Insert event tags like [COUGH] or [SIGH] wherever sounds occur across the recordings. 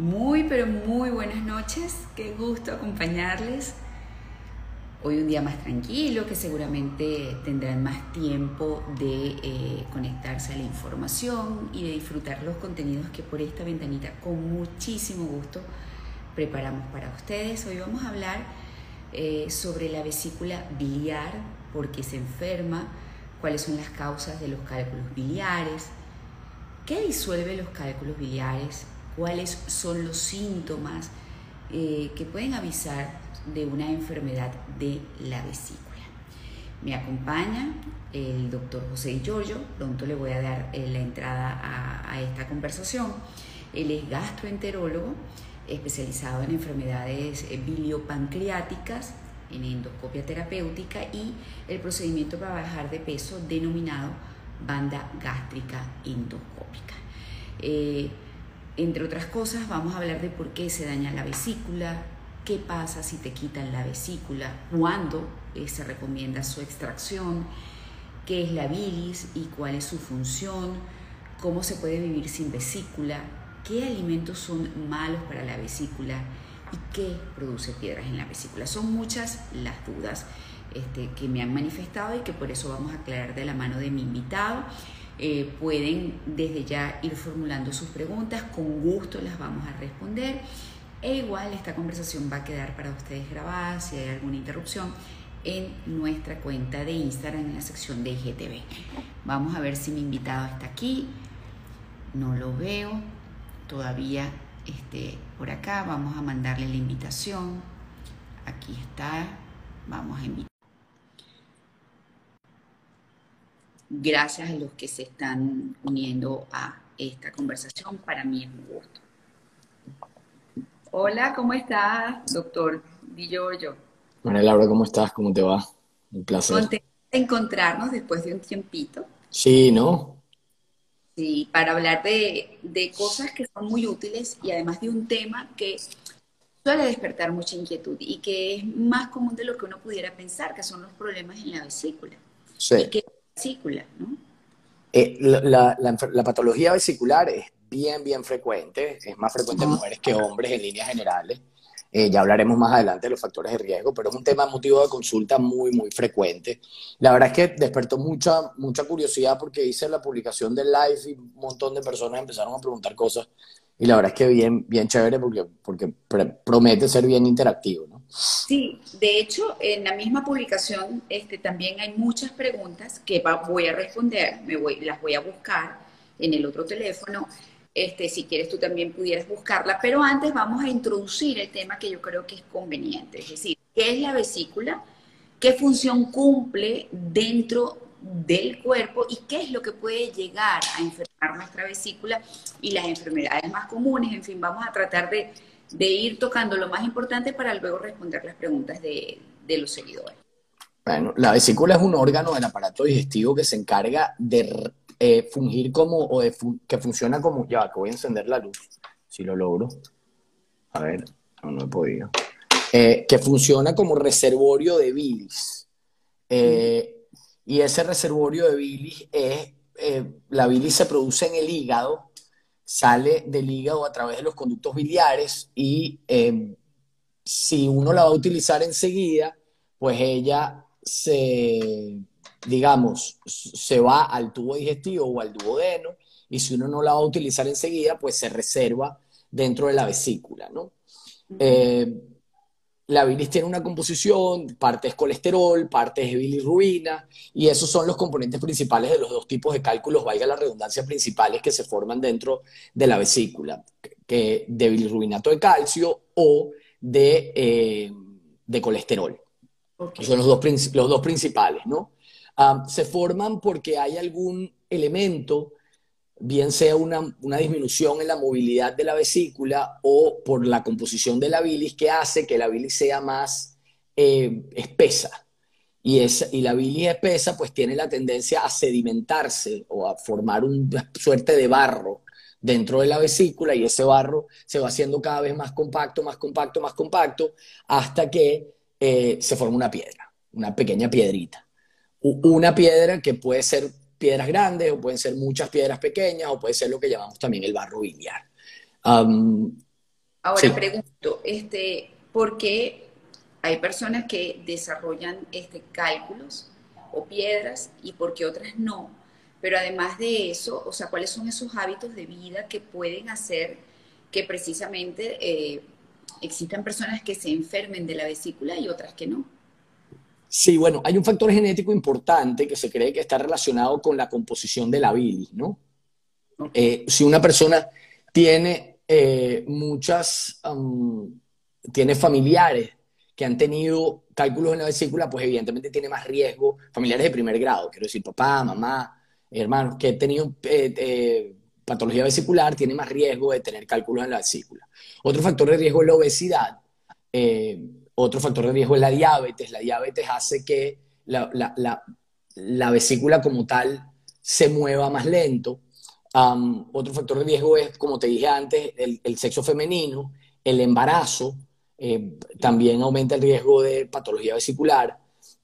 Muy, pero muy buenas noches. Qué gusto acompañarles. Hoy un día más tranquilo, que seguramente tendrán más tiempo de eh, conectarse a la información y de disfrutar los contenidos que por esta ventanita con muchísimo gusto preparamos para ustedes. Hoy vamos a hablar eh, sobre la vesícula biliar, por qué se enferma, cuáles son las causas de los cálculos biliares, qué disuelve los cálculos biliares, cuáles son los síntomas eh, que pueden avisar de una enfermedad de la vesícula. Me acompaña el doctor José Giorgio, pronto le voy a dar eh, la entrada a, a esta conversación. Él es gastroenterólogo especializado en enfermedades eh, biliopancreáticas, en endoscopia terapéutica y el procedimiento para bajar de peso denominado banda gástrica endoscópica. Eh, entre otras cosas, vamos a hablar de por qué se daña la vesícula, qué pasa si te quitan la vesícula, cuándo eh, se recomienda su extracción, qué es la bilis y cuál es su función, cómo se puede vivir sin vesícula, qué alimentos son malos para la vesícula y qué produce piedras en la vesícula. Son muchas las dudas este, que me han manifestado y que por eso vamos a aclarar de la mano de mi invitado. Eh, pueden desde ya ir formulando sus preguntas, con gusto las vamos a responder. E igual esta conversación va a quedar para ustedes grabada si hay alguna interrupción en nuestra cuenta de Instagram en la sección de IGTV. Vamos a ver si mi invitado está aquí. No lo veo todavía este, por acá. Vamos a mandarle la invitación. Aquí está. Vamos a invitar. Gracias a los que se están uniendo a esta conversación. Para mí es un gusto. Hola, ¿cómo estás, doctor Di Giorgio? Bueno, Laura, ¿cómo estás? ¿Cómo te va? Un placer. Contenta de encontrarnos después de un tiempito. Sí, ¿no? Sí, para hablar de, de cosas que son muy útiles y además de un tema que suele despertar mucha inquietud y que es más común de lo que uno pudiera pensar, que son los problemas en la vesícula. Sí. ¿Y qué es la vesícula? ¿no? Eh, la, la- la la patología vesicular es bien, bien frecuente. Es más frecuente en mujeres que hombres en líneas generales. Eh, ya hablaremos más adelante de los factores de riesgo, pero es un tema motivo de consulta muy, muy frecuente. La verdad es que despertó mucha, mucha curiosidad porque hice la publicación del live y un montón de personas empezaron a preguntar cosas. Y la verdad es que bien, bien chévere porque, porque promete ser bien interactivo, ¿no? Sí, de hecho, en la misma publicación este, también hay muchas preguntas que va- voy a responder, me voy, las voy a buscar en el otro teléfono. Este, si quieres, tú también pudieras buscarla, pero antes vamos a introducir el tema que yo creo que es conveniente, es decir, ¿qué es la vesícula? ¿Qué función cumple dentro del cuerpo y qué es lo que puede llegar a enfermar nuestra vesícula y las enfermedades más comunes? En fin, vamos a tratar de, de ir tocando lo más importante para luego responder las preguntas de, los seguidores. Bueno, la vesícula es un órgano del aparato digestivo que se encarga de eh, fungir como, o que funciona como, ya, que voy a encender la luz, si lo logro. A ver, no, no he podido. Eh, que funciona como reservorio de bilis. Eh, y ese reservorio de bilis es, la bilis se produce en el hígado, sale del hígado a través de los conductos biliares y eh, si uno la va a utilizar enseguida, pues ella se, digamos, se va al tubo digestivo o al duodeno, y si uno no la va a utilizar enseguida, pues se reserva dentro de la vesícula, ¿no? Eh, la bilis tiene una composición, parte es colesterol, parte es bilirrubina, y esos son los componentes principales de los dos tipos de cálculos, valga la redundancia, principales que se forman dentro de la vesícula, que de bilirrubinato de calcio o de, eh, de colesterol. Son los dos, los dos principales, ¿no? Ah, se forman porque hay algún elemento, bien sea una, una disminución en la movilidad de la vesícula o por la composición de la bilis, que hace que la bilis sea más eh, espesa. Y, es, y la bilis espesa pues tiene la tendencia a sedimentarse o a formar una suerte de barro dentro de la vesícula y ese barro se va haciendo cada vez más compacto, más compacto, más compacto, hasta que eh, se forma una piedra, una pequeña piedrita. Una piedra que puede ser piedras grandes o pueden ser muchas piedras pequeñas o puede ser lo que llamamos también el barro biliar. Um, Ahora pregunto, este, ¿por qué hay personas que desarrollan este, cálculos o piedras y por qué otras no? Pero además de eso, o sea, ¿cuáles son esos hábitos de vida que pueden hacer que precisamente eh, existan personas que se enfermen de la vesícula y otras que no? Sí, bueno, hay un factor genético importante que se cree que está relacionado con la composición de la bilis, ¿no? Eh, si una persona tiene eh, muchas, tiene familiares que han tenido cálculos en la vesícula, pues evidentemente tiene más riesgo, familiares de primer grado, quiero decir, papá, mamá, hermanos, que han tenido eh, patología vesicular, tiene más riesgo de tener cálculos en la vesícula. Otro factor de riesgo es la obesidad. Otro factor de riesgo es la diabetes. La diabetes hace que la, la vesícula como tal se mueva más lento otro factor de riesgo es, como te dije antes, el, sexo femenino, el embarazo, eh, también aumenta el riesgo de patología vesicular.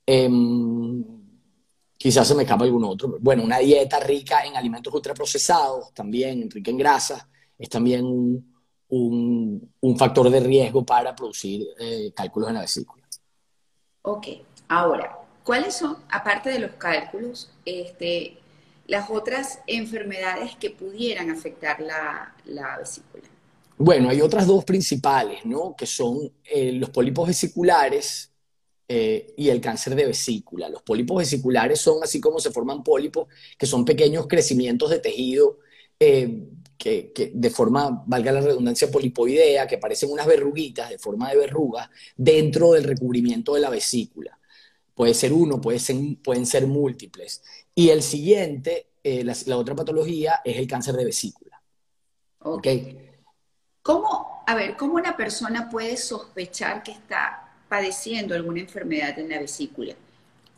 Em, quizás se me escapa algún otro. Bueno, una dieta rica en alimentos ultraprocesados, también rica en grasa, es también un, factor de riesgo para producir eh, cálculos en la vesícula. Ok, ahora, ¿cuáles son, aparte de los cálculos, este, las otras enfermedades que pudieran afectar la, vesícula? Bueno, hay otras dos principales, ¿no? Que son eh, los pólipos vesiculares eh, y el cáncer de vesícula. Los pólipos vesiculares son así como se forman pólipos, que son pequeños crecimientos de tejido eh, que, que, de forma, valga la redundancia, polipoidea, que parecen unas verruguitas de forma de verrugas dentro del recubrimiento de la vesícula. Puede ser uno, puede ser, pueden ser múltiples. Y el siguiente, eh, la, otra patología, es el cáncer de vesícula. Ok. ¿Cómo, a ver, cómo una persona puede sospechar que está padeciendo alguna enfermedad en la vesícula?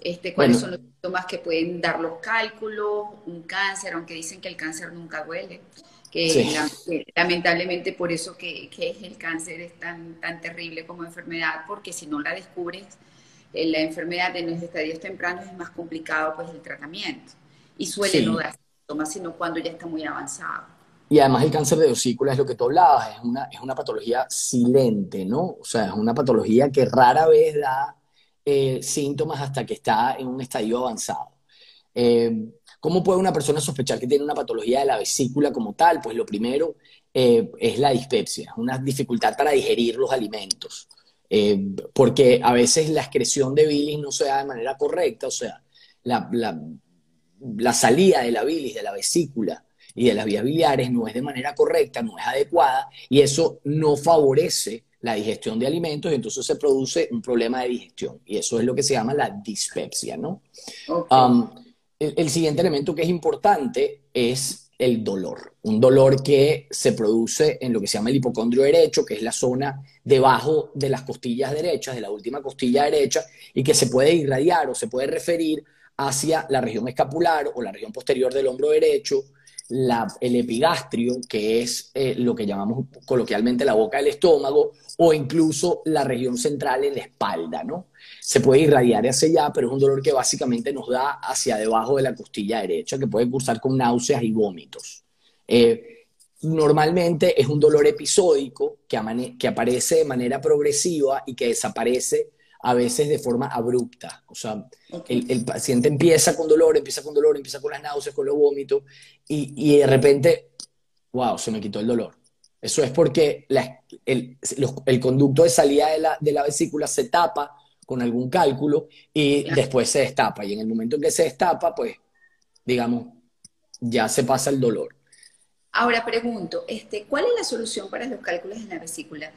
Este, ¿Cuáles son los síntomas que pueden dar los cálculos? Un cáncer, aunque dicen que el cáncer nunca duele. Que, lamentablemente por eso que, que, el cáncer es tan, tan terrible como enfermedad, porque si no la descubres la enfermedad en los estadios tempranos es más complicado pues el tratamiento y suele no dar síntomas, sino cuando ya está muy avanzado. Y además el cáncer de vesícula es lo que tú hablabas, es una, es una patología silente, ¿no? O sea, es una patología que rara vez da eh, síntomas hasta que está en un estadio avanzado. Eh, ¿Cómo puede una persona sospechar que tiene una patología de la vesícula como tal? Pues lo primero eh, es la dispepsia, una dificultad para digerir los alimentos. Porque a veces la excreción de bilis no se da de manera correcta, o sea, la, la, salida de la bilis, de la vesícula y de las vías biliares no es de manera correcta, no es adecuada, y eso no favorece la digestión de alimentos y entonces se produce un problema de digestión, y eso es lo que se llama la dispepsia, ¿no? Um, el siguiente elemento que es importante es el dolor. Un dolor que se produce en lo que se llama el hipocondrio derecho, que es la zona debajo de las costillas derechas, de la última costilla derecha, y que se puede irradiar o se puede referir hacia la región escapular o la región posterior del hombro derecho, el epigastrio, que es eh, lo que llamamos coloquialmente la boca del estómago, o incluso la región central en la espalda, ¿no? Se puede irradiar hacia allá, pero es un dolor que básicamente nos da hacia debajo de la costilla derecha, que puede cursar con náuseas y vómitos. Eh, normalmente es un dolor episódico que, que aparece de manera progresiva y que desaparece a veces de forma abrupta. O sea, el, paciente empieza con dolor, empieza con dolor, empieza con las náuseas, con los vómitos, y, de repente, wow, se me quitó el dolor. Eso es porque el, conducto de salida de la, de la, vesícula se tapa con algún cálculo y después se destapa. Y en el momento en que se destapa, pues, digamos, ya se pasa el dolor. Ahora pregunto, este, ¿cuál es la solución para los cálculos en la vesícula?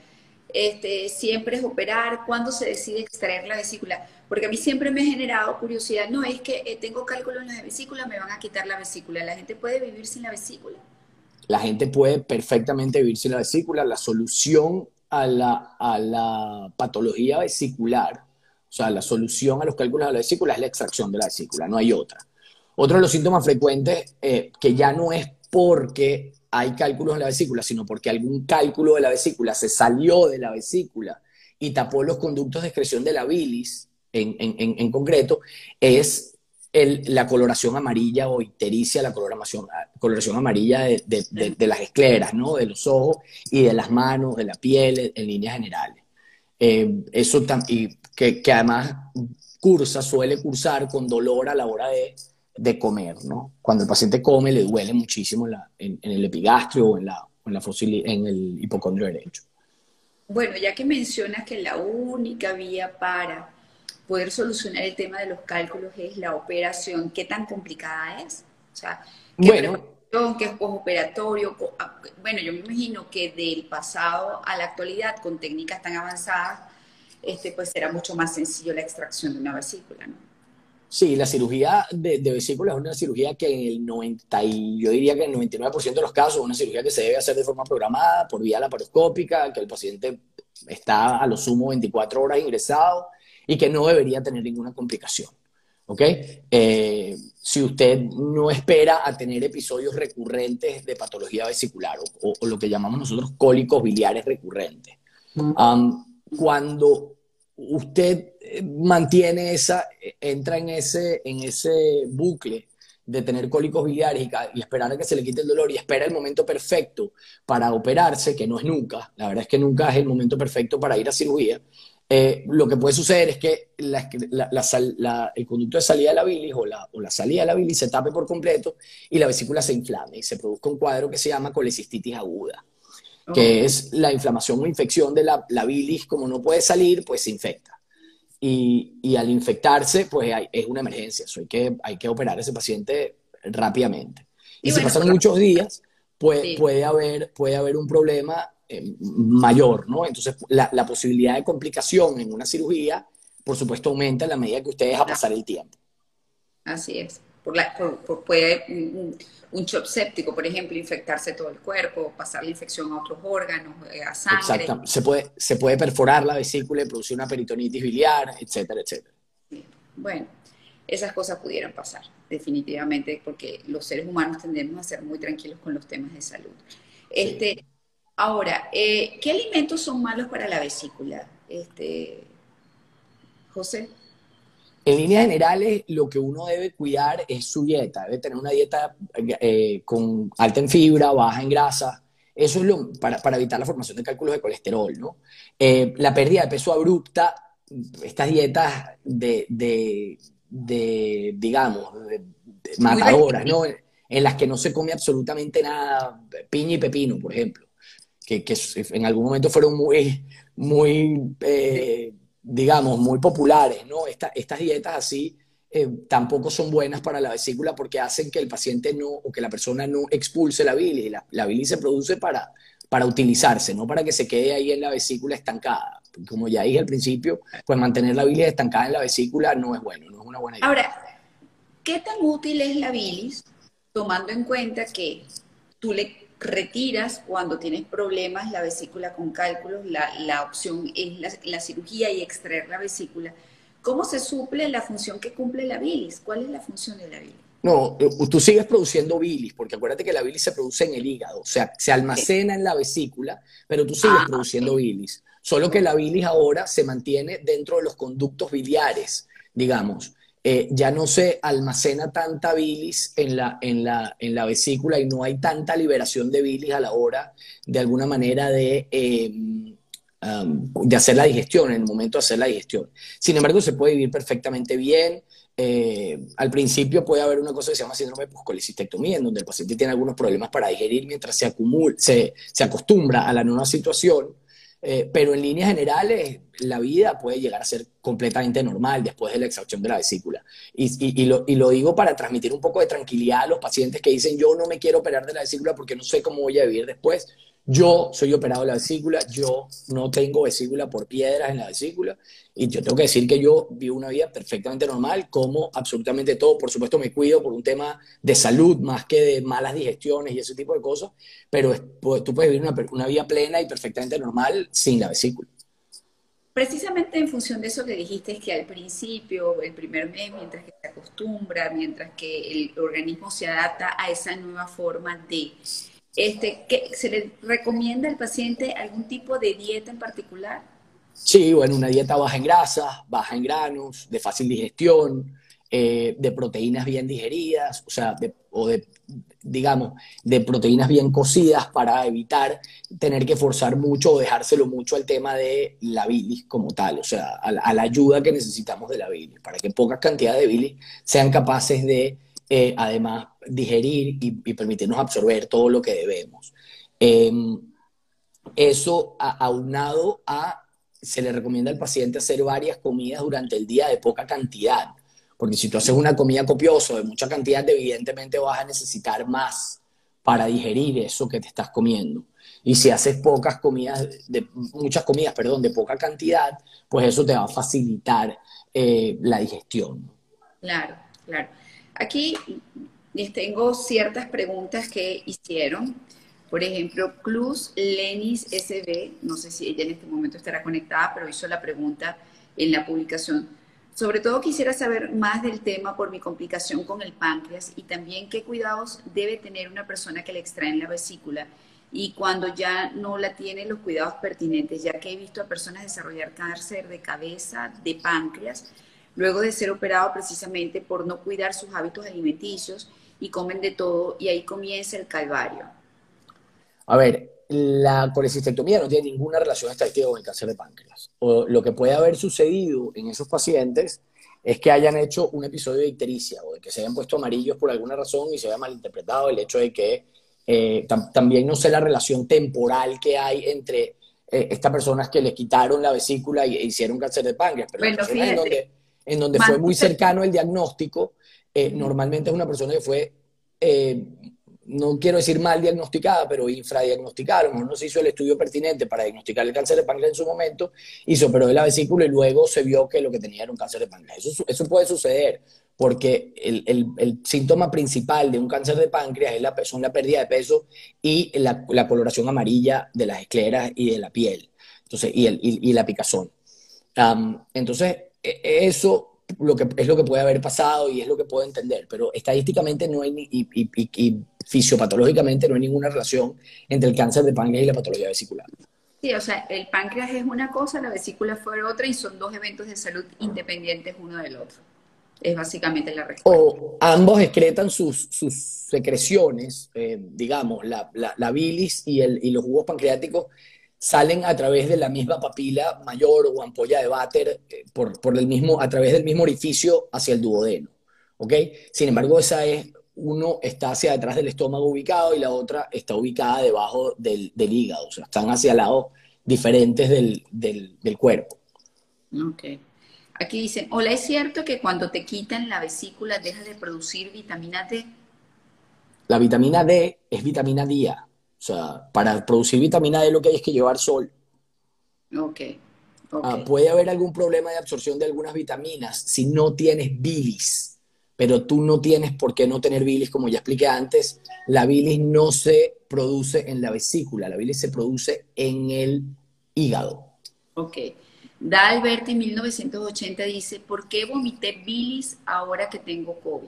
Este, siempre es operar, cuándo se decide extraer la vesícula, porque a mí siempre me ha generado curiosidad, no es que eh, tengo cálculos en la vesícula, me van a quitar la vesícula, ¿la gente puede vivir sin la vesícula? La gente puede perfectamente vivir sin la vesícula, la solución a la, a la patología vesicular, o sea, la solución a los cálculos de la vesícula es la extracción de la vesícula, no hay otra. Otro de los síntomas frecuentes, eh, que ya no es porque hay cálculos en la vesícula, sino porque algún cálculo de la vesícula se salió de la vesícula y tapó los conductos de excreción de la bilis, en, concreto, es la coloración amarilla o ictericia, la coloración, amarilla de, las escleras, ¿no? De los ojos y de las manos, de la piel, en líneas generales. Eh, eso y que, que, además cursa, suele cursar con dolor a la hora de, comer, ¿no? Cuando el paciente come le duele muchísimo en, el epigastrio o en, la, en, la en el hipocondrio derecho. Bueno, ya que mencionas que la única vía para poder solucionar el tema de los cálculos es la operación, ¿qué tan complicada es? O sea, ¿qué bueno, qué es postoperatorio? Ah, bueno, yo me imagino que del pasado a la actualidad, con técnicas tan avanzadas, este, pues será mucho más sencillo la extracción de una vesícula, ¿no? Sí, la cirugía de, vesícula es una cirugía que en el 90, y yo diría que en el 99% de los casos es una cirugía que se debe hacer de forma programada por vía laparoscópica, que el paciente está a lo sumo 24 horas ingresado y que no debería tener ninguna complicación. ¿Ok? Eh, si usted no espera a tener episodios recurrentes de patología vesicular o, lo que llamamos nosotros cólicos biliares recurrentes. cuando usted eh, mantiene esa, entra en ese, en ese bucle de tener cólicos biliares y, esperar a que se le quite el dolor y espera el momento perfecto para operarse, que no es nunca, la verdad es que nunca es el momento perfecto para ir a cirugía, eh, lo que puede suceder es que el conducto de salida de la bilis o o la, salida de la bilis se tape por completo y la vesícula se inflame y se produzca un cuadro que se llama colecistitis aguda, que es la inflamación o infección de la, la, bilis, como no puede salir, pues se infecta. Y, y al infectarse, pues es una emergencia, eso hay, que, hay que operar a ese paciente rápidamente. Y, si pasan muchos días, puede, puede, haber, puede haber un problema eh, mayor, ¿no? Entonces, la, la, posibilidad de complicación en una cirugía, por supuesto, aumenta a la medida que usted deja pasar el tiempo. Así es. Por la, puede un, un, shock séptico, por ejemplo, infectarse todo el cuerpo, pasar la infección a otros órganos, eh, a sangre. Exacto. Se puede, se puede perforar la vesícula y producir una peritonitis biliar, etcétera, etcétera. Bueno, esas cosas pudieran pasar, definitivamente, porque los seres humanos tendemos a ser muy tranquilos con los temas de salud. Este, Ahora, eh, ¿qué alimentos son malos para la vesícula, este, José? En líneas generales, lo que uno debe cuidar es su dieta. Debe tener una dieta eh, con alta en fibra, baja en grasa. Eso es lo, para, evitar la formación de cálculos de colesterol, ¿no? Eh, la pérdida de peso abrupta, estas dietas de, de, digamos, matadoras, ¿no? En las que no se come absolutamente nada, piña y pepino, por ejemplo que, en algún momento fueron muy, muy eh, digamos, muy populares, ¿no? estas dietas así eh, tampoco son buenas para la vesícula porque hacen que el paciente no, o que la persona no expulse la bilis. La, la bilis se produce para, para utilizarse, no para que se quede ahí en la vesícula estancada. Como ya dije al principio, pues mantener la bilis estancada en la vesícula no es bueno, no es una buena idea. Ahora, ¿qué tan útil es la bilis tomando en cuenta que tú le retiras cuando tienes problemas la vesícula con cálculos, la, opción es la, cirugía y extraer la vesícula. ¿Cómo se suple la función que cumple la bilis? ¿Cuál es la función de la bilis? No, eh, tú sigues produciendo bilis, porque acuérdate que la bilis se produce en el hígado, o sea, se almacena en la vesícula, pero tú sigues ah, produciendo bilis. Solo que la bilis ahora se mantiene dentro de los conductos biliares, digamos. Eh, ya no se almacena tanta bilis en la, en, la, en la vesícula y no hay tanta liberación de bilis a la hora, de alguna manera, de, em, de hacer la digestión, en el momento de hacer la digestión. Sin embargo, se puede vivir perfectamente bien. Eh, al principio puede haber una cosa que se llama síndrome de colecistectomía, en donde el paciente tiene algunos problemas para digerir mientras se, acumula, se, se acostumbra a la nueva situación. Eh, pero en líneas generales, la vida puede llegar a ser completamente normal después de la extracción de la vesícula. Y, lo, y, lo, digo para transmitir un poco de tranquilidad a los pacientes que dicen, yo no me quiero operar de la vesícula porque no sé cómo voy a vivir después. Yo soy operado de la vesícula, yo no tengo vesícula por piedras en la vesícula y yo tengo que decir que yo vivo una vida perfectamente normal, como absolutamente todo. Por supuesto me cuido por un tema de salud más que de malas digestiones y ese tipo de cosas, pero pues, tú puedes vivir una, una vida plena y perfectamente normal sin la vesícula. Precisamente en función de eso que dijiste, es que al principio, el primer mes, mientras que se acostumbra, mientras que el organismo se adapta a esa nueva forma de este, ¿Se le recomienda al paciente algún tipo de dieta en particular? Sí, bueno, una dieta baja en grasa, baja en granos, de fácil digestión, eh, de proteínas bien digeridas, o sea, o de, digamos, de proteínas bien cocidas para evitar tener que forzar mucho o dejárselo mucho al tema de la bilis como tal, o sea, a la, ayuda que necesitamos de la bilis, para que pocas cantidades de bilis sean capaces de, eh, además, digerir y, permitirnos absorber todo lo que debemos. Em, eso aunado a, se le recomienda al paciente hacer varias comidas durante el día de poca cantidad porque si tú haces una comida copiosa de mucha cantidad, evidentemente vas a necesitar más para digerir eso que te estás comiendo. Y si haces pocas comidas, de, muchas comidas, perdón, de poca cantidad, pues eso te va a facilitar eh, la digestión. Claro, claro. Aquí les tengo ciertas preguntas que hicieron. Por ejemplo, Clus Lenis SB, no sé si ella en este momento estará conectada, pero hizo la pregunta en la publicación sobre todo quisiera saber más del tema por mi complicación con el páncreas y también qué cuidados debe tener una persona que le extraen la vesícula y cuando ya no la tiene los cuidados pertinentes, ya que he visto a personas desarrollar cáncer de cabeza, de páncreas, luego de ser operado precisamente por no cuidar sus hábitos alimenticios y comen de todo y ahí comienza el calvario. A ver, la colecistectomía no tiene ninguna relación estadística con el cáncer de páncreas. O lo que puede haber sucedido en esos pacientes es que hayan hecho un episodio de ictericia o de que se hayan puesto amarillos por alguna razón y se haya malinterpretado el hecho de que eh, también no sé la relación temporal que hay entre eh, estas personas que les quitaron la vesícula e hicieron cáncer de páncreas, pero en donde, en donde fue muy cercano el diagnóstico, eh, normalmente es una persona que fue no quiero decir mal diagnosticada, pero mejor no se hizo el estudio pertinente para diagnosticar el cáncer de páncreas en su momento, y se operó de la vesícula y luego se vio que lo que tenía era un cáncer de páncreas. Eso, puede suceder porque el, síntoma principal de un cáncer de páncreas es la, son la pérdida de peso y la, coloración amarilla de las escleras y de la piel, entonces, y, y la picazón. entonces, e, eso lo que, es lo que puede haber pasado y es lo que puedo entender, pero estadísticamente no hay, y, fisiopatológicamente no hay ninguna relación entre el cáncer de páncreas y la patología vesicular. Sí, o sea, el páncreas es una cosa, la vesícula fue otra y son dos eventos de salud independientes uno del otro. Es básicamente la respuesta. O ambos excretan sus, sus secreciones, eh, digamos, la, la, la, bilis y, el, y los jugos pancreáticos salen a través de la misma papila mayor o ampolla de váter eh, por, por, el mismo, a través del mismo orificio hacia el duodeno. ¿ok? Sin embargo, esa es, uno está hacia detrás del estómago ubicado y la otra está ubicada debajo del, del hígado, o sea, están hacia lados diferentes del, del, del cuerpo. Ok. Aquí dicen, hola, ¿es cierto que cuando te quitan la vesícula dejas de producir vitamina D? La vitamina D es vitamina D. O sea, para producir vitamina D lo que hay es que llevar sol. Ok. Ah, puede haber algún problema de absorción de algunas vitaminas si no tienes bilis, pero tú no tienes por qué no tener bilis, como ya expliqué antes. La bilis no se produce en la vesícula, la bilis se produce en el hígado. Ok. Da Alberti 1980 dice, ¿por qué vomité bilis ahora que tengo COVID?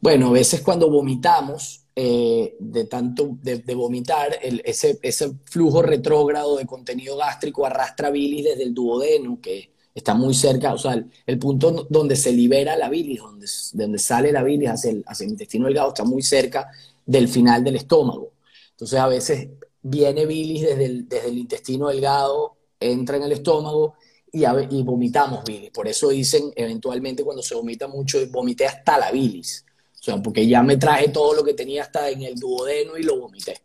Bueno, a veces cuando vomitamos, eh, de tanto de, vomitar, ese, ese, flujo retrógrado de contenido gástrico arrastra bilis desde el duodeno, que está muy cerca, o sea, el, punto donde se libera la bilis, donde, donde sale la bilis hacia el, hacia el intestino delgado, está muy cerca del final del estómago. Entonces a veces viene bilis desde el, desde el intestino delgado, entra en el estómago y, y vomitamos bilis. Por eso dicen eventualmente cuando se vomita mucho, vomité hasta la bilis o sea, porque ya me traje todo lo que tenía hasta en el duodeno y lo vomité.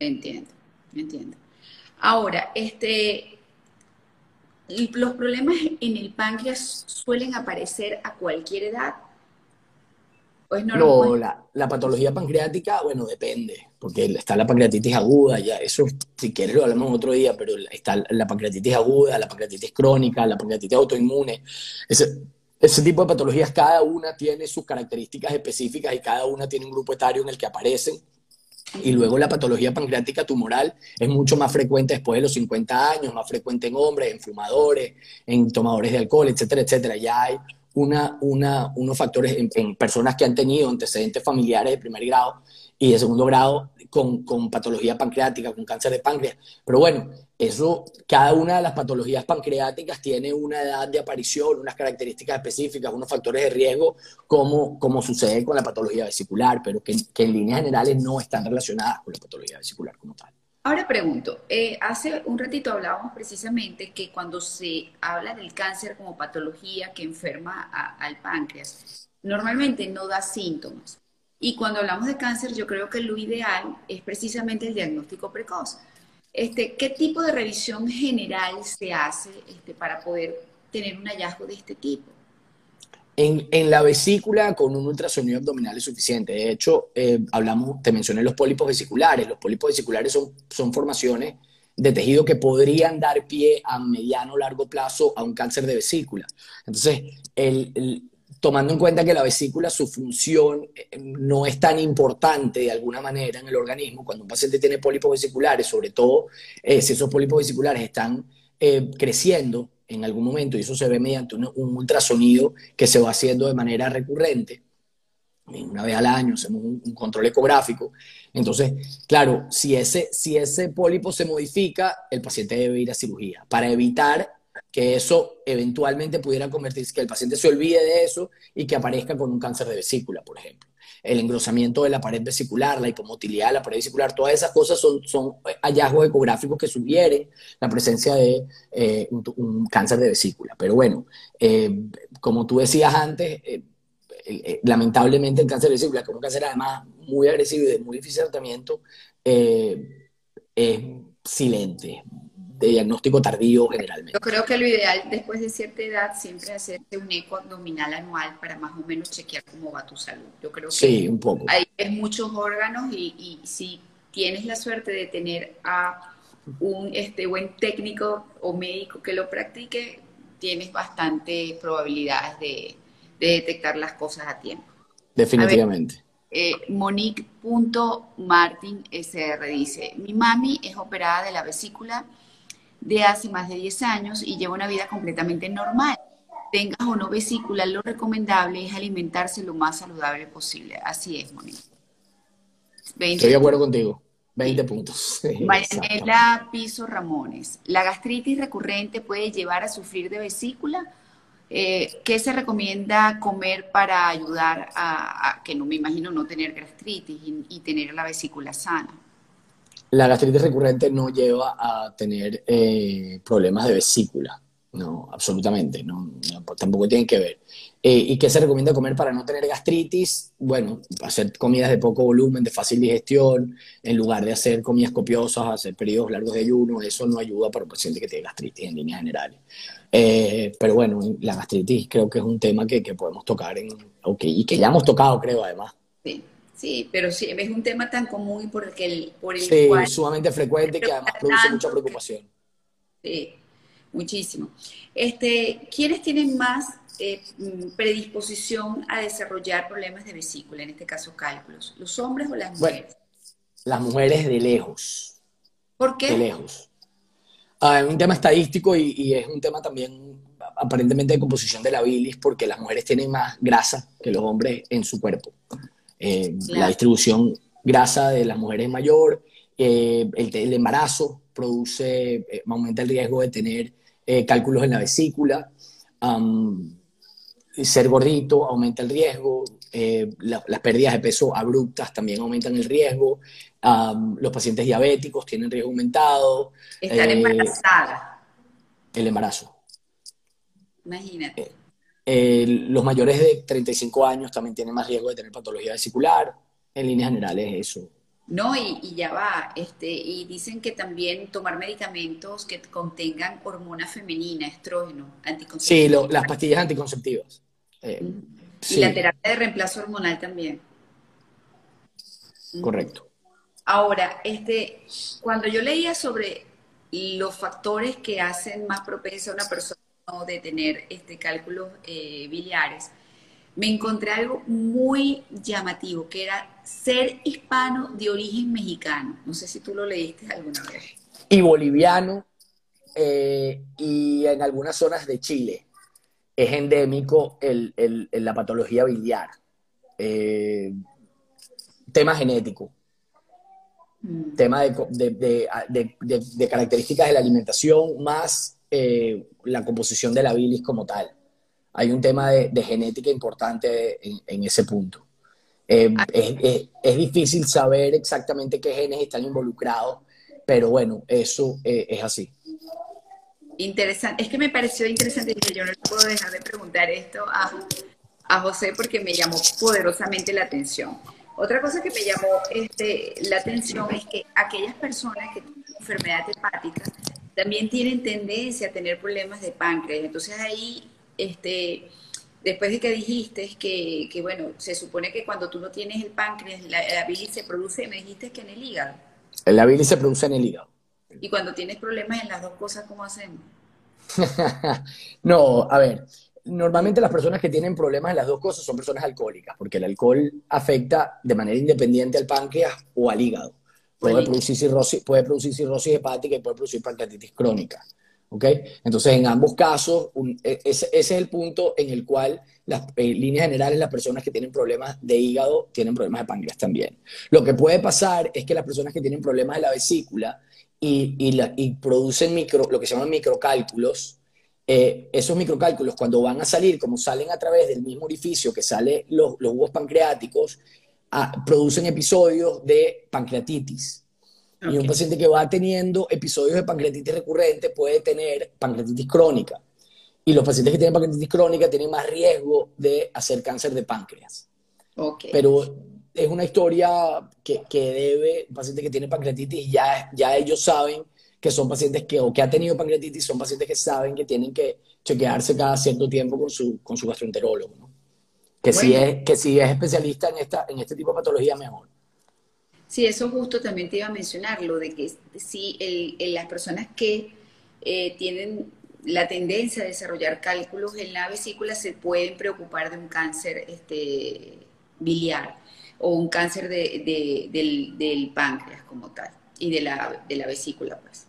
Entiendo, entiendo. Ahora, este, los problemas en el páncreas suelen aparecer a cualquier edad. no, la, la, patología pancreática, bueno, depende, porque está la pancreatitis aguda, ya eso si quieres lo hablamos otro día, pero está la pancreatitis aguda, la pancreatitis crónica, la pancreatitis autoinmune. Ese, ese tipo de patologías, cada una tiene sus características específicas y cada una tiene un grupo etario en el que aparecen. Y luego la patología pancreática tumoral es mucho más frecuente después de los 50 años, más frecuente en hombres, en fumadores, en tomadores de alcohol, etcétera, etcétera. Ya hay una, una, unos factores en, personas que han tenido antecedentes familiares de primer grado y de segundo grado con, con, patología pancreática, con cáncer de páncreas. Pero bueno, eso, cada una de las patologías pancreáticas tiene una edad de aparición, unas características específicas, unos factores de riesgo, como, como sucede con la patología vesicular, pero que, que en líneas generales no están relacionadas con la patología vesicular como tal. Ahora pregunto, eh, hace un ratito hablábamos precisamente que cuando se habla del cáncer como patología que enferma al páncreas, normalmente no da síntomas. Y cuando hablamos de cáncer, yo creo que lo ideal es precisamente el diagnóstico precoz. Este, ¿Qué tipo de revisión general se hace este, para poder tener un hallazgo de este tipo? En, la vesícula con un ultrasonido abdominal es suficiente. De hecho, eh, hablamos, te mencioné los pólipos vesiculares. Los pólipos vesiculares son, formaciones de tejido que podrían dar pie a mediano o largo plazo a un cáncer de vesícula. Entonces, tomando en cuenta que la vesícula, su función eh, no es tan importante de alguna manera en el organismo, cuando un paciente tiene pólipos vesiculares, sobre todo eh, si esos pólipos vesiculares están creciendo, en algún momento, y eso se ve mediante un, ultrasonido que se va haciendo de manera recurrente. Una vez al año hacemos un, control ecográfico. Entonces, claro, si ese, si ese pólipo se modifica, el paciente debe ir a cirugía para evitar que eso eventualmente pudiera convertirse, que el paciente se olvide de eso y que aparezca con un cáncer de vesícula, por ejemplo el engrosamiento de la pared vesicular, la hipomotilidad de la pared vesicular, todas esas cosas son, son hallazgos ecográficos que sugieren la presencia de eh, un, cáncer de vesícula. Pero bueno, eh, como tú decías antes, eh, lamentablemente el cáncer de vesícula, como un cáncer además muy agresivo y de muy difícil tratamiento, es silente, de diagnóstico tardío generalmente. Yo creo que lo ideal después de cierta edad siempre es hacerte un eco abdominal anual para más o menos chequear cómo va tu salud. Yo creo que sí, un poco. hay muchos órganos y, y, si tienes la suerte de tener a un este, buen técnico o médico que lo practique, tienes bastantes probabilidades de, de detectar las cosas a tiempo. Definitivamente. Eh, Monique.martin SR dice, mi mami es operada de la vesícula de hace más de 10 años y lleva una vida completamente normal. Tengas o no vesícula, lo recomendable es alimentarse lo más saludable posible. Así es, Mónica. Estoy de acuerdo contigo. 20 puntos. [LAUGHS] Marianela Piso Ramones. ¿La gastritis recurrente puede llevar a sufrir de vesícula? Eh, ¿Qué se recomienda comer para ayudar a, que no me imagino no tener gastritis y tener la vesícula sana? La gastritis recurrente no lleva a tener eh, problemas de vesícula, no, absolutamente, no, tampoco tienen que ver. Eh, ¿Y qué se recomienda comer para no tener gastritis? Bueno, hacer comidas de poco volumen, de fácil digestión, en lugar de hacer comidas copiosas, hacer periodos largos de ayuno, eso no ayuda para un paciente que tiene gastritis en líneas generales. Eh, pero bueno, la gastritis creo que es un tema que, que podemos tocar en, okay, y que ya hemos tocado, creo, además. Sí. Sí, pero sí, es un tema tan común y por el, que por el sí, sumamente frecuente que además produce mucha preocupación. Sí, muchísimo. Este, ¿Quiénes tienen más eh, predisposición a desarrollar problemas de vesícula, en este caso cálculos? ¿Los hombres o las mujeres? las mujeres de lejos. ¿Por qué? De lejos. Ah, es un tema estadístico y, y, es un tema también aparentemente de composición de la bilis porque las mujeres tienen más grasa que los hombres en su cuerpo. Eh, la distribución grasa de las mujeres mayor, eh, el, embarazo produce, eh, aumenta el riesgo de tener cálculos en la vesícula, ser gordito aumenta el riesgo, las pérdidas de peso abruptas también aumentan el riesgo, los pacientes diabéticos tienen riesgo aumentado. Estar embarazada. El embarazo. Imagínate. Eh, los mayores de 35 años también tienen más riesgo de tener patología vesicular. En líneas generales, eso. No, y, ya va, este, y dicen que también tomar medicamentos que contengan hormona femenina, estrógeno, anticonceptivos. Sí, las pastillas anticonceptivas. Eh, y la terapia de reemplazo hormonal también. Correcto. Ahora, este, cuando yo leía sobre los factores que hacen más propensa a una persona de tener este, cálculos eh, biliares, me encontré algo muy llamativo, que era ser hispano de origen mexicano. No sé si tú lo leíste alguna vez. Y boliviano, eh, y en algunas zonas de Chile es endémico el, la patología biliar. Eh, tema genético, mm. tema de, de, características de la alimentación más eh, la composición de la bilis como tal. Hay un tema de, genética importante en, ese punto. Eh, ah. es, difícil saber exactamente qué genes están involucrados, pero bueno, eso eh, es así. Interesante, es que me pareció interesante y yo no puedo dejar de preguntar esto a, a José porque me llamó poderosamente la atención. Otra cosa que me llamó este, la atención es que aquellas personas que tienen enfermedad hepática también tienen tendencia a tener problemas de páncreas. Entonces ahí, este, después de que dijiste que, que bueno, se supone que cuando tú no tienes el páncreas, la, la bilis se produce, me dijiste que en el hígado. La bilis se produce en el hígado. Y cuando tienes problemas en las dos cosas, ¿cómo hacemos? [LAUGHS] no, a ver, normalmente las personas que tienen problemas en las dos cosas son personas alcohólicas, porque el alcohol afecta de manera independiente al páncreas o al hígado. Puede producir, cirrosis, puede producir cirrosis hepática y puede producir pancreatitis crónica. ¿ok? Entonces, en ambos casos, e, ese, es el punto en el cual las eh, líneas generales, las personas que tienen problemas de hígado tienen problemas de páncreas también. Lo que puede pasar es que las personas que tienen problemas de la vesícula y, y, producen micro, lo que se llaman microcálculos, eh, esos microcálculos cuando van a salir, como salen a través del mismo orificio que salen los, los jugos pancreáticos, producen episodios de pancreatitis. Y un paciente que va teniendo episodios de pancreatitis recurrente puede tener pancreatitis crónica. Y los pacientes que tienen pancreatitis crónica tienen más riesgo de hacer cáncer de páncreas. Pero es una historia que, que debe, un paciente que tiene pancreatitis, ya, ya ellos saben que son pacientes que, o que ha tenido pancreatitis, son pacientes que saben que tienen que chequearse cada cierto tiempo con su, con su gastroenterólogo. ¿no? Que, si es, que si es especialista en, esta, en este tipo de patología, mejor. Sí, eso justo también te iba a mencionar, lo de que si el, las personas que eh, tienen la tendencia a desarrollar cálculos en la vesícula se pueden preocupar de un cáncer este, biliar o un cáncer de, del, del, páncreas como tal y de la, de la vesícula, pues.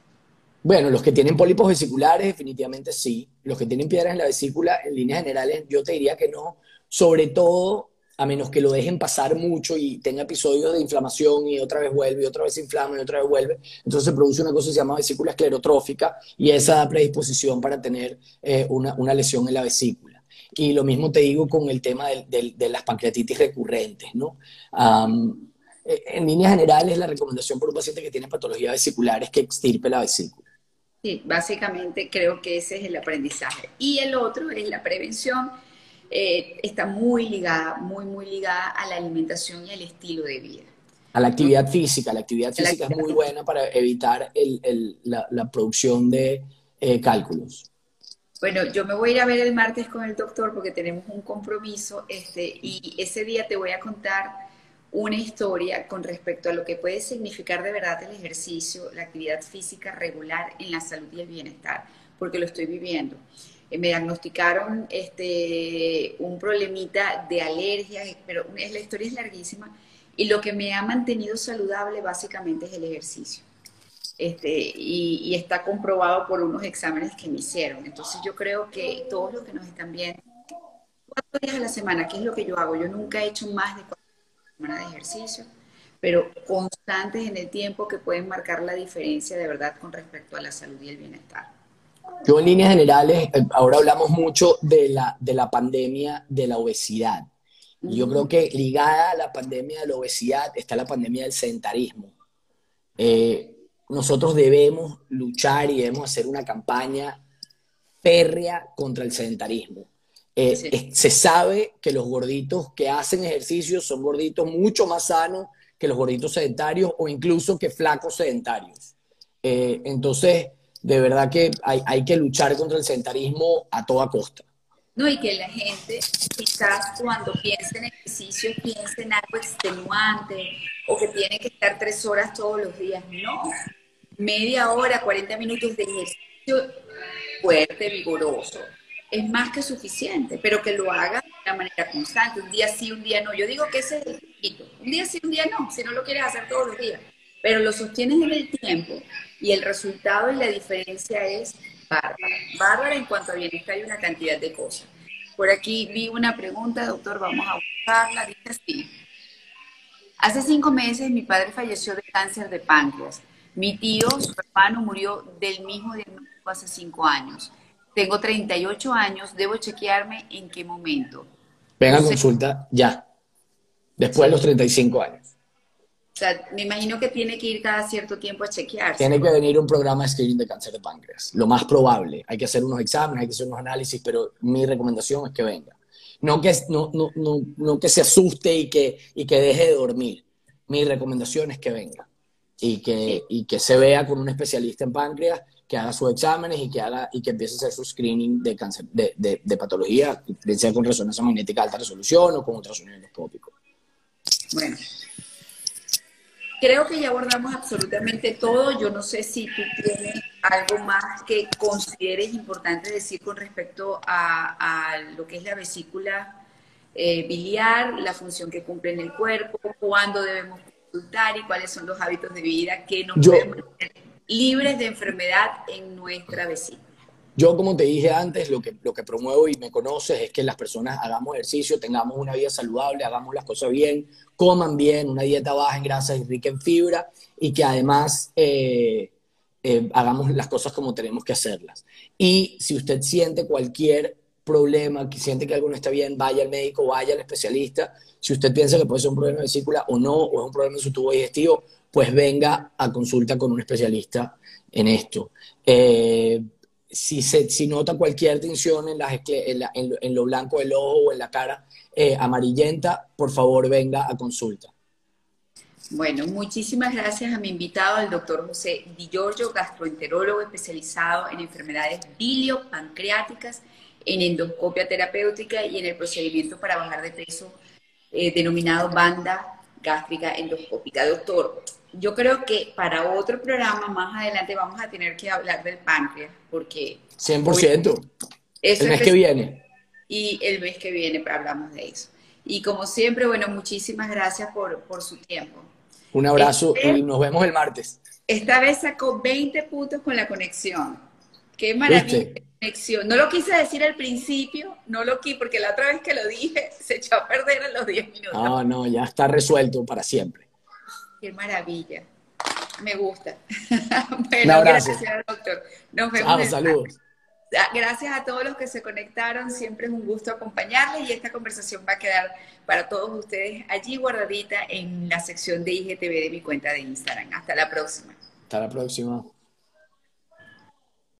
Bueno, los que tienen pólipos vesiculares definitivamente sí. Los que tienen piedras en la vesícula, en líneas generales, yo te diría que no, sobre todo a menos que lo dejen pasar mucho y tenga episodios de inflamación y otra vez vuelve y otra vez se inflama y otra vez vuelve. Entonces se produce una cosa que se llama vesícula esclerotrófica y esa da predisposición para tener eh, una, una, lesión en la vesícula. Y lo mismo te digo con el tema de, de, las pancreatitis recurrentes, ¿no? Eh, en líneas generales, la recomendación por un paciente que tiene patología vesicular es que extirpe la vesícula. Sí, básicamente creo que ese es el aprendizaje. Y el otro es la prevención eh, está muy ligada, muy, muy ligada a la alimentación y al estilo de vida. A la actividad física. La actividad física es muy buena para evitar la, producción de eh, cálculos. Bueno, yo me voy a ir a ver el martes con el doctor porque tenemos un compromiso este, y ese día te voy a contar una historia con respecto a lo que puede significar de verdad el ejercicio, la actividad física regular en la salud y el bienestar, porque lo estoy viviendo. Eh, me diagnosticaron este, un problemita de alergia, pero la historia es larguísima. Y lo que me ha mantenido saludable básicamente es el ejercicio. Este, y, está comprobado por unos exámenes que me hicieron. Entonces yo creo que todos los que nos están viendo, cuatro días a la semana, ¿qué es lo que yo hago? Yo nunca he hecho más de cuatro días a la semana de ejercicio, pero constantes en el tiempo que pueden marcar la diferencia de verdad con respecto a la salud y el bienestar. Yo en líneas generales, eh, ahora hablamos mucho de la, de la pandemia de la obesidad. yo creo que ligada a la pandemia de la obesidad está la pandemia del sedentarismo. Eh, nosotros debemos luchar y debemos hacer una campaña férrea contra el sedentarismo. Eh, se sabe que los gorditos que hacen ejercicio son gorditos mucho más sanos que los gorditos sedentarios o incluso que flacos sedentarios. entonces, de verdad que hay, que luchar contra el sedentarismo a toda costa. No, y que la gente quizás cuando piensa en ejercicio piensa en algo extenuante o que tiene que estar tres horas todos los días. No, media hora, 40 minutos de ejercicio fuerte, vigoroso, es más que suficiente, pero que lo haga de una manera constante, un día sí, un día no. Yo digo que ese es el poquito. Un día sí, un día no, si no lo quieres hacer todos los días, pero lo sostienes en el tiempo y el resultado y la diferencia es bárbara. Bárbara en cuanto a bienestar y una cantidad de cosas. Por aquí vi una pregunta, doctor, vamos a buscarla. Dice así. Hace cinco meses mi padre falleció de cáncer de páncreas. Mi tío, su hermano, murió del mismo diagnóstico hace cinco años. Tengo 38 años, debo chequearme en qué momento. Venga a consulta ya, después de los 35 años. O sea, me imagino que tiene que ir cada cierto tiempo a chequearse. Tiene que venir un programa de screening de cáncer de páncreas. Lo más probable. Hay que hacer unos exámenes, hay que hacer unos análisis, pero mi recomendación es que venga. No que, no, no, no, no que se asuste y que, y que deje de dormir. Mi recomendación es que venga y que, y que se vea con un especialista en páncreas, que haga sus exámenes y que, haga, y que empiece a hacer su screening de, cáncer, de, de, de patología, bien sea con resonancia magnética de alta resolución o con ultrasonido endoscópico. Bueno, creo que ya abordamos absolutamente todo. Yo no sé si tú tienes algo más que consideres importante decir con respecto a, lo que es la vesícula eh, biliar, la función que cumple en el cuerpo, cuándo debemos consultar y cuáles son los hábitos de vida que nos pueden mantener libres de enfermedad en nuestra vesícula. Yo, como te dije antes, lo que, promuevo y me conoces es que las personas hagamos ejercicio, tengamos una vida saludable, hagamos las cosas bien, coman bien, una dieta baja en grasas y rica en fibra y que además eh, eh, hagamos las cosas como tenemos que hacerlas. Y si usted siente cualquier problema, que siente que algo no está bien, vaya al médico, vaya al especialista. Si usted piensa que puede ser un problema de vesícula o no, o es un problema de su tubo digestivo, pues venga a consulta con un especialista en esto. Eh, si, se, si nota cualquier tensión en, las, en, lo blanco del ojo o en la cara eh, amarillenta, por favor venga a consulta. Bueno, muchísimas gracias a mi invitado, el doctor José Di Giorgio, gastroenterólogo especializado en enfermedades biliopancreáticas, en endoscopia terapéutica y en el procedimiento para bajar de peso eh, denominado banda gástrica endoscópica. Doctor, yo creo que para otro programa más adelante vamos a tener que hablar del páncreas, porque... 100%. el mes que viene. Y el mes que viene hablamos de eso. Y como siempre, bueno, muchísimas gracias por, por su tiempo. Un abrazo este, y nos vemos el martes. Esta vez sacó 20 puntos con la conexión. Qué maravilla. Conexión. No lo quise decir al principio, no lo quise, porque la otra vez que lo dije [LAUGHS] se echó a perder en los 10 minutos. No, no, ya está resuelto para siempre. Qué maravilla. Me gusta. [LAUGHS] bueno, gracias, doctor. Nos vemos. saludos. Gracias a todos los que se conectaron. Siempre es un gusto acompañarles y esta conversación va a quedar para todos ustedes allí guardadita en la sección de IGTV de mi cuenta de Instagram. Hasta la próxima. Hasta la próxima.